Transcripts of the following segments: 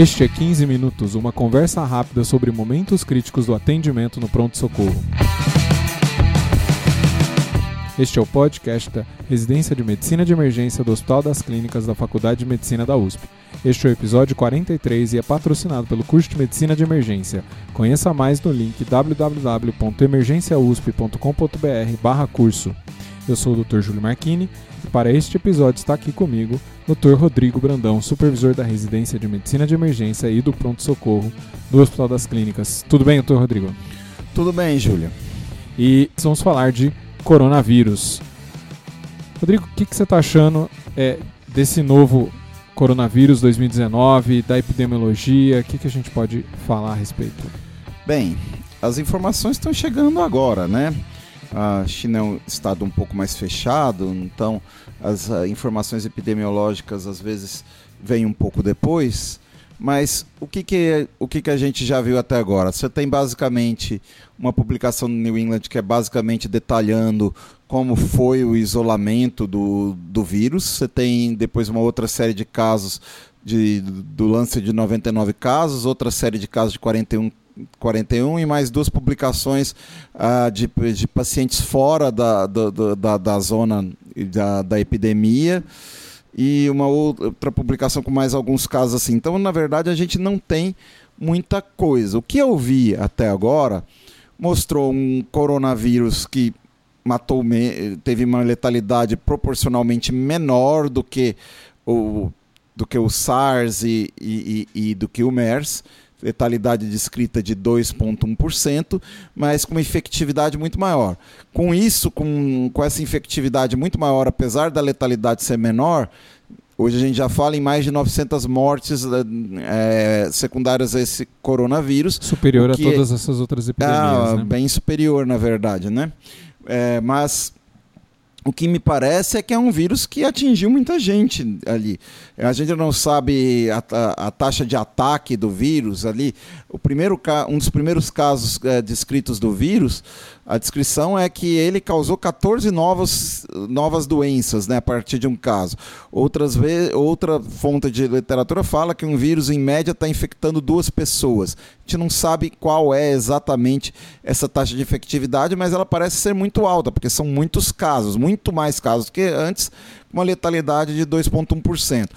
Este é 15 Minutos, uma conversa rápida sobre momentos críticos do atendimento no pronto-socorro. Este é o podcast da Residência de Medicina de Emergência do Hospital das Clínicas da Faculdade de Medicina da USP. Este é o episódio 43 e é patrocinado pelo curso de Medicina de Emergência. Conheça mais no link www.emergenciausp.com.br/curso. Eu sou o Dr. Júlio Marchini e para este episódio está aqui comigo o Dr. Rodrigo Brandão, supervisor da Residência de Medicina de Emergência e do Pronto Socorro do Hospital das Clínicas. Tudo bem, Dr. Rodrigo? Tudo bem, Júlio. E vamos falar de coronavírus. Rodrigo, o que, que você está achando é, desse novo coronavírus 2019, da epidemiologia? O que, que a gente pode falar a respeito? Bem, as informações estão chegando agora, né? A China é um estado um pouco mais fechado, então as uh, informações epidemiológicas às vezes vêm um pouco depois. Mas o que, que, o que, que a gente já viu até agora? Você tem basicamente uma publicação no New England que é basicamente detalhando como foi o isolamento do, do vírus. Você tem depois uma outra série de casos de, do lance de 99 casos, outra série de casos de 41 41 e mais duas publicações uh, de, de pacientes fora da, da, da, da zona da, da epidemia e uma outra publicação com mais alguns casos assim. Então, na verdade, a gente não tem muita coisa. O que eu vi até agora mostrou um coronavírus que matou teve uma letalidade proporcionalmente menor do que o do que o SARS e, e, e do que o MERS letalidade descrita de 2,1%, mas com uma efetividade muito maior. Com isso, com, com essa infectividade muito maior, apesar da letalidade ser menor, Hoje a gente já fala em mais de 900 mortes é, secundárias a esse coronavírus. Superior a todas essas outras epidemias. Ah, né? Bem superior, na verdade, né? É, mas o que me parece é que é um vírus que atingiu muita gente ali. A gente não sabe a, a, a taxa de ataque do vírus ali. O primeiro, um dos primeiros casos é, descritos do vírus, a descrição é que ele causou 14 novas, novas doenças né, a partir de um caso. Outras outra fonte de literatura fala que um vírus, em média, está infectando duas pessoas. A gente não sabe qual é exatamente essa taxa de efetividade, mas ela parece ser muito alta, porque são muitos casos, muito mais casos do que antes, uma letalidade de 2,1%.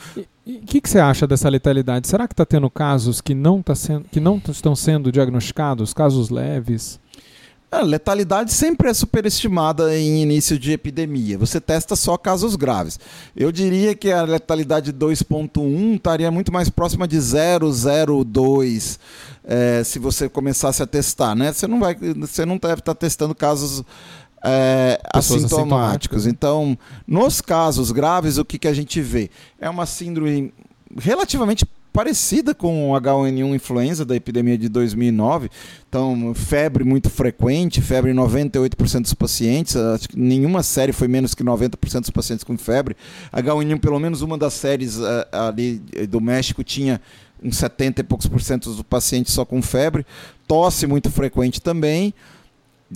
E o que, que, você acha dessa letalidade? Será que está tendo casos que não, tá sendo, que não estão sendo diagnosticados, casos leves? A letalidade sempre é superestimada em início de epidemia. Você testa só casos graves. Eu diria que a letalidade 2.1 estaria muito mais próxima de 0,02 é, se você começasse a testar, né? Você não vai, você não deve estar testando casos é, assintomáticos. Então, nos casos graves, o que, que a gente vê? É uma síndrome relativamente parecida com o H1N1 influenza da epidemia de 2009. Então, febre muito frequente, febre em 98% dos pacientes. Acho que nenhuma série foi menos que 90% dos pacientes com febre. H1N1, pelo menos uma das séries uh, ali do México tinha uns 70 e poucos por cento dos pacientes só com febre. Tosse muito frequente também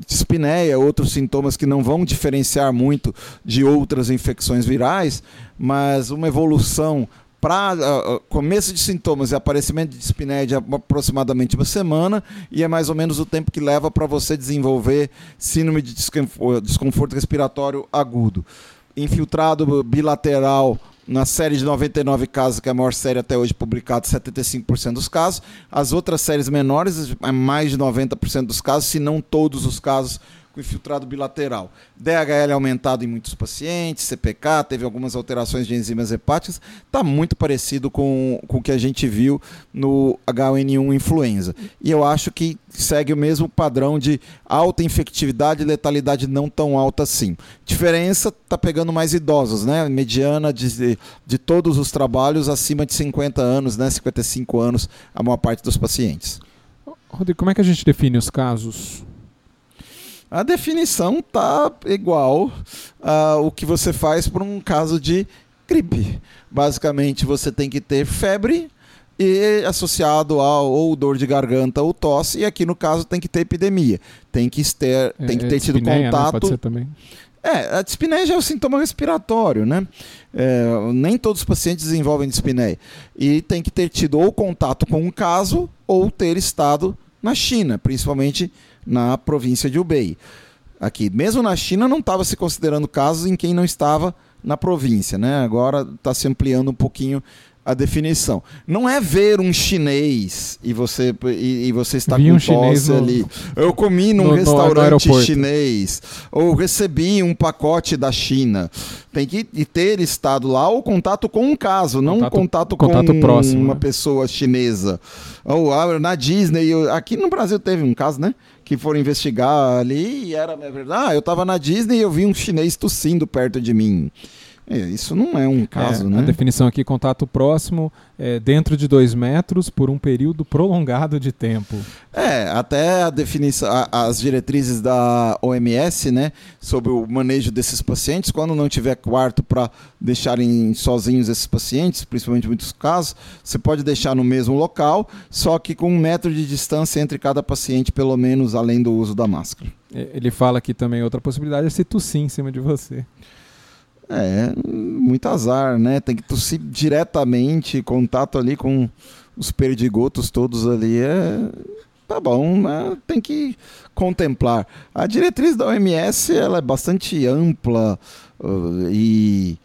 dispneia, outros sintomas que não vão diferenciar muito de outras infecções virais, mas uma evolução para uh, uh, começo de sintomas e aparecimento de dispneia de aproximadamente uma semana e é mais ou menos o tempo que leva para você desenvolver síndrome de desconforto respiratório agudo. Infiltrado bilateral na série de 99 casos, que é a maior série até hoje publicada, 75% dos casos. As outras séries menores, é mais de 90% dos casos, se não todos os casos, com infiltrado bilateral. DHL aumentado em muitos pacientes, CPK, teve algumas alterações de enzimas hepáticas, está muito parecido com, com o que a gente viu no H1N1 influenza. E eu acho que segue o mesmo padrão de alta infectividade e letalidade não tão alta assim. Diferença está pegando mais idosos, né? Mediana de, de todos os trabalhos acima de 50 anos, né? 55 anos, a maior parte dos pacientes. Rodrigo, como é que a gente define os casos? A definição tá igual ao que você faz para um caso de gripe. Basicamente, você tem que ter febre e associado a ou dor de garganta ou tosse, e aqui no caso tem que ter epidemia. Tem que ter, tem que é, ter tido contato. Né? Pode ser também. É, a dispneia já é o sintoma respiratório, né? É, nem todos os pacientes desenvolvem dispneia. E tem que ter tido ou contato com um caso ou ter estado na China, principalmente na província de Hubei. Aqui, mesmo na China, não estava se considerando casos em quem não estava na província, né? Agora está se ampliando um pouquinho a definição. Não é ver um chinês e você, e, e você está Vi com um tosse ali. Eu comi num no, restaurante no chinês ou recebi um pacote da China. Tem que ter estado lá ou contato com um caso, não contato, contato com próximo, uma né? pessoa chinesa. Ou ah, na Disney, aqui no Brasil teve um caso, né? Que foram investigar ali e era verdade. Ah, eu estava na Disney e eu vi um chinês tossindo perto de mim. É, isso não é um caso, é, né? A definição aqui, contato próximo, é, dentro de dois metros por um período prolongado de tempo. É, até a definição, a, as diretrizes da OMS, né, sobre o manejo desses pacientes, quando não tiver quarto para deixarem sozinhos esses pacientes, principalmente em muitos casos, você pode deixar no mesmo local, só que com um metro de distância entre cada paciente, pelo menos além do uso da máscara. É, ele fala aqui também outra possibilidade é se tossir em cima de você. É, muito azar, né? Tem que tossir diretamente, contato ali com os perdigotos todos ali. É, tá bom, né? tem que contemplar. A diretriz da OMS ela é bastante ampla uh, e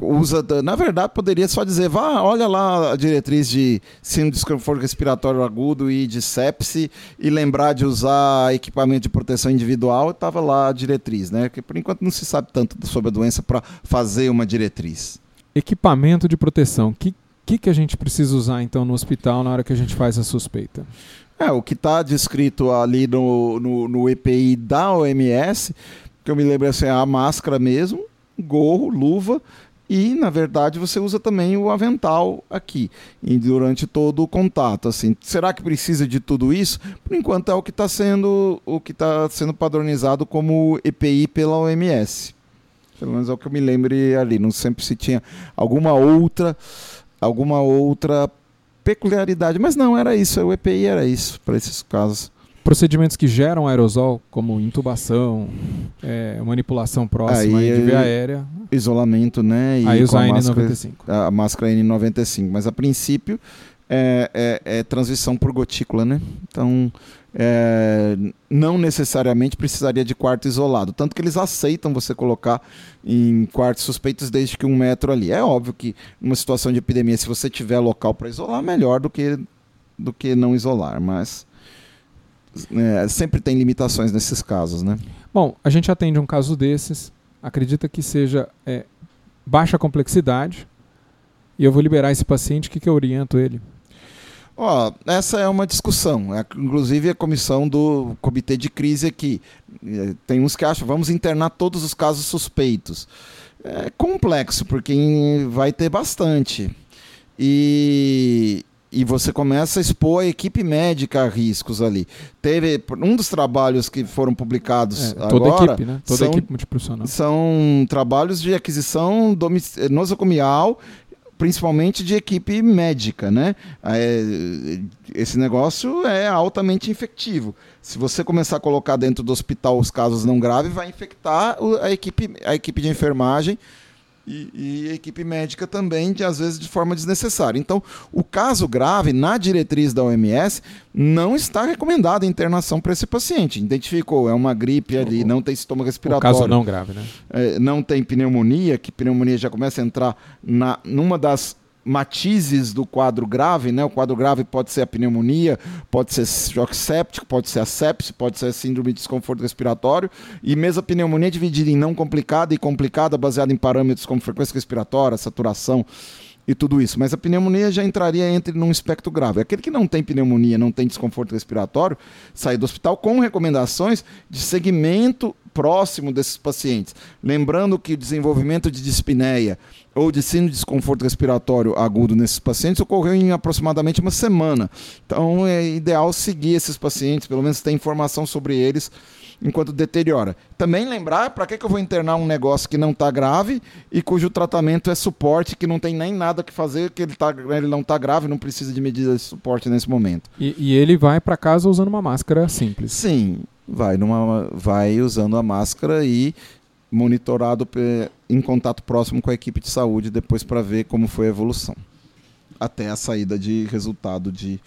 usa, na verdade, poderia só dizer, vá, olha lá a diretriz de síndrome de desconforto respiratório agudo e de sepse e lembrar de usar equipamento de proteção individual, estava lá a diretriz, né? Porque por enquanto não se sabe tanto sobre a doença para fazer uma diretriz. Equipamento de proteção, o que, que, que a gente precisa usar então no hospital na hora que a gente faz a suspeita? É, o que está descrito ali no, no, no EPI da OMS, que eu me lembro assim, é a máscara mesmo, gorro, luva, e, na verdade, você usa também o avental aqui, durante todo o contato. Assim, será que precisa de tudo isso? Por enquanto é o que está sendo o que está sendo padronizado como EPI pela OMS. Pelo menos é o que eu me lembre ali. Não sempre se tinha alguma outra, alguma outra peculiaridade, mas não era isso. O EPI era isso para esses casos. Procedimentos que geram aerosol, como intubação, é, manipulação próxima aí, de via aérea. Isolamento, né? E aí usar a N95. A, máscara N95. Mas a princípio é, é, é transição por gotícula, né? Então, é, não necessariamente precisaria de quarto isolado. Tanto que eles aceitam você colocar em quartos suspeitos desde que um metro ali. É óbvio que numa situação de epidemia, se você tiver local para isolar, melhor do que, do que não isolar. Mas é, sempre tem limitações nesses casos, né? Bom, a gente atende um caso desses, acredita que seja é, baixa complexidade, e eu vou liberar esse paciente, o que, que eu oriento ele? Ó, essa é uma discussão. É, inclusive a comissão do comitê de crise aqui. É, tem uns que acham, vamos internar todos os casos suspeitos. É complexo, porque vai ter bastante. E e você começa a expor a equipe médica a riscos ali. Teve um dos trabalhos que foram publicados é, toda agora. Equipe, né? Toda são, equipe multiprofissional. São trabalhos de aquisição nosocomial principalmente de equipe médica, né? É, esse negócio é altamente infectivo. Se você começar a colocar dentro do hospital os casos não graves, vai infectar a equipe, a equipe de enfermagem e, e, equipe médica também, de, às vezes de forma desnecessária. Então, o caso grave, na diretriz da OMS, não está recomendada internação para esse paciente. Identificou, é uma gripe ali, não tem estômago respiratório. O caso não grave, né? É, não tem pneumonia, que pneumonia já começa a entrar na, numa das matizes do quadro grave, né? O quadro grave pode ser a pneumonia, pode ser choque séptico, pode ser a sepse, pode ser a síndrome de desconforto respiratório, e mesmo a pneumonia é dividida em não complicada e complicada, baseada em parâmetros como frequência respiratória, saturação e tudo isso. Mas a pneumonia já entraria entre num espectro grave. Aquele que não tem pneumonia, não tem desconforto respiratório, sai do hospital com recomendações de segmento próximo desses pacientes. Lembrando que o desenvolvimento de dispneia ou de síndrome de desconforto respiratório agudo nesses pacientes ocorreu em aproximadamente uma semana. Então é ideal seguir esses pacientes, pelo menos ter informação sobre eles enquanto deteriora. Também lembrar para que, que eu vou internar um negócio que não está grave e cujo tratamento é suporte, que não tem nem nada que fazer, que ele, tá, ele não está grave, não precisa de medidas de suporte nesse momento. E, e ele vai para casa usando uma máscara simples. Sim, vai, numa, vai usando a máscara e monitorado em contato próximo com a equipe de saúde depois para ver como foi a evolução. Até a saída de resultado de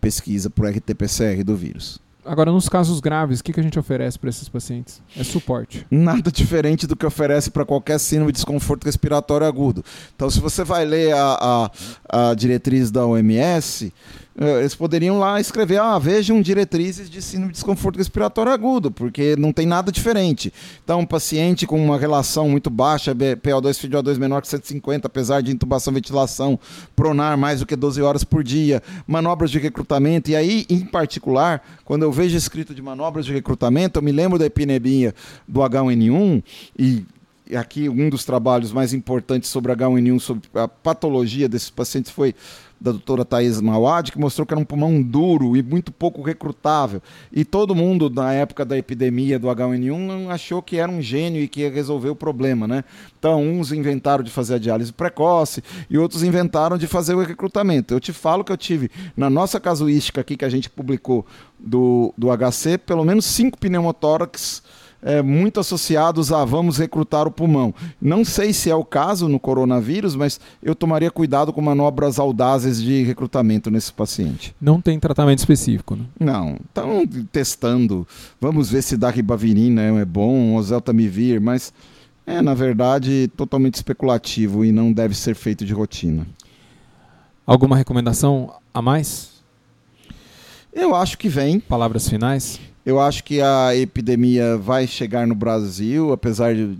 pesquisa por RT-PCR do vírus. Agora, nos casos graves, o que, que a gente oferece para esses pacientes? É suporte. Nada diferente do que oferece para qualquer síndrome de desconforto respiratório agudo. Então, se você vai ler a, a, a diretriz da OMS, eles poderiam lá escrever, ah, vejam diretrizes de síndrome de desconforto respiratório agudo, porque não tem nada diferente. Então, um paciente com uma relação muito baixa, PO2 FiO2 menor que 150, apesar de intubação ventilação, pronar mais do que 12 horas por dia, manobras de recrutamento, e aí, em particular, quando eu vejo escrito de manobras de recrutamento, eu me lembro da epidemia do H1N1 e aqui um dos trabalhos mais importantes sobre H1N1, sobre a patologia desses pacientes foi da doutora Thais Mawad, que mostrou que era um pulmão duro e muito pouco recrutável. E todo mundo, na época da epidemia do H1N1, achou que era um gênio e que ia resolver o problema. Né? Então, uns inventaram de fazer a diálise precoce e outros inventaram de fazer o recrutamento. Eu te falo que eu tive, na nossa casuística aqui que a gente publicou do, do HC, pelo menos cinco pneumotórax é, muito associados a vamos recrutar o pulmão. Não sei se é o caso no coronavírus, mas eu tomaria cuidado com manobras audazes de recrutamento nesse paciente. Não tem tratamento específico, né? Não. Estão testando. Vamos ver se da ribavirina é bom, ou zeltamivir, mas é, na verdade, totalmente especulativo e não deve ser feito de rotina. Alguma recomendação a mais? Eu acho que vem. Palavras finais? Eu acho que a epidemia vai chegar no Brasil, apesar de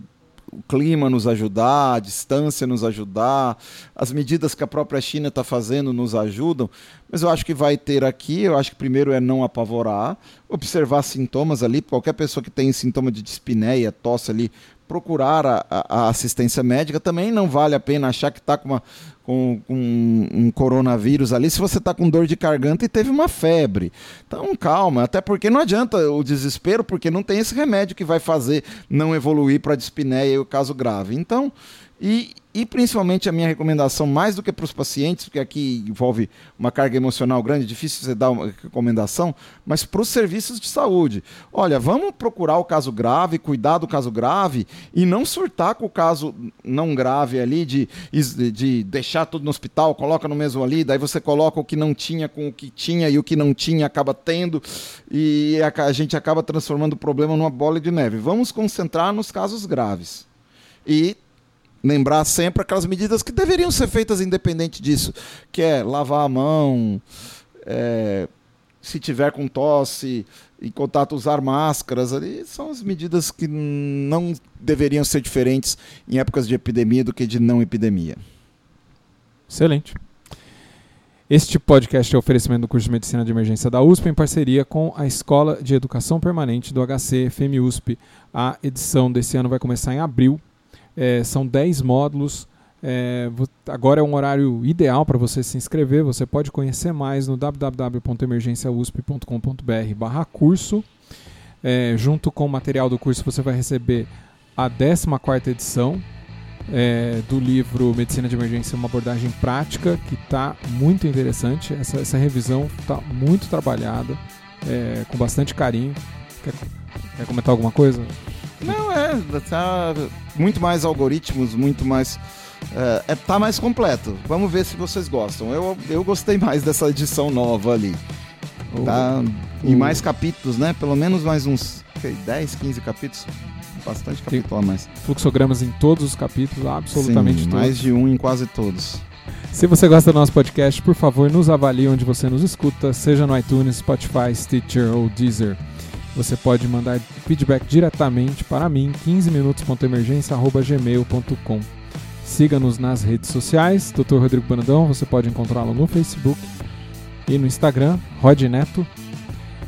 o clima nos ajudar, a distância nos ajudar, as medidas que a própria China está fazendo nos ajudam, mas eu acho que vai ter aqui. Eu acho que primeiro é não apavorar, observar sintomas ali. Qualquer pessoa que tem sintoma de dispneia, tosse ali, procurar a, a, assistência médica. Também não vale a pena achar que está com, uma, com, com um coronavírus ali se você está com dor de garganta e teve uma febre. Então, calma, até porque não adianta o desespero, porque não tem esse remédio que vai fazer não evoluir para a dispneia e o caso grave. Então, e, e principalmente a minha recomendação, mais do que para os pacientes, porque aqui envolve uma carga emocional grande, difícil você dar uma recomendação, mas para os serviços de saúde. Olha, vamos procurar o caso grave, cuidar do caso grave e não surtar com o caso não grave ali, de, de deixar tudo no hospital, coloca no mesmo ali, daí você coloca o que não tinha com o que tinha e o que não tinha acaba tendo e a, a gente acaba transformando o problema numa bola de neve. Vamos concentrar nos casos graves. E lembrar sempre aquelas medidas que deveriam ser feitas independente disso, que é lavar a mão, é, se tiver com tosse, em contato usar máscaras, ali são as medidas que não deveriam ser diferentes em épocas de epidemia do que de não epidemia. Excelente. Este podcast é oferecimento do curso de Medicina de Emergência da USP em parceria com a Escola de Educação Permanente do HC FEMI USP. A edição desse ano vai começar em abril é, são 10 módulos. É, agora é um horário ideal para você se inscrever. Você pode conhecer mais no www.emergenciausp.com.br barra curso. É, junto com o material do curso você vai receber a 14 edição é, do livro Medicina de Emergência, uma abordagem prática, que está muito interessante. Essa, essa revisão está muito trabalhada, é, com bastante carinho. Quer, quer comentar alguma coisa? Não, é. Tá muito mais algoritmos, muito mais. É, é, tá mais completo. Vamos ver se vocês gostam. Eu, eu gostei mais dessa edição nova ali. Tá? E mais capítulos, né? Pelo menos mais uns okay, 10, 15 capítulos. Bastante capítulo a mais. Fluxogramas em todos os capítulos, absolutamente Sim, todos. Mais de um em quase todos. Se você gosta do nosso podcast, por favor, nos avalie onde você nos escuta, seja no iTunes, Spotify, Stitcher ou Deezer. Você pode mandar feedback diretamente para mim, 15minutos.emergência.gmail.com. Siga-nos nas redes sociais, Dr. Rodrigo Brandão, você pode encontrá-lo no Facebook e no Instagram, Rod Neto.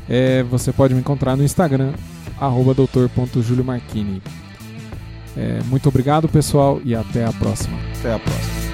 É, você pode me encontrar no Instagram, arroba doutor.juliomarchini. É, muito obrigado, pessoal, e até a próxima. Até a próxima.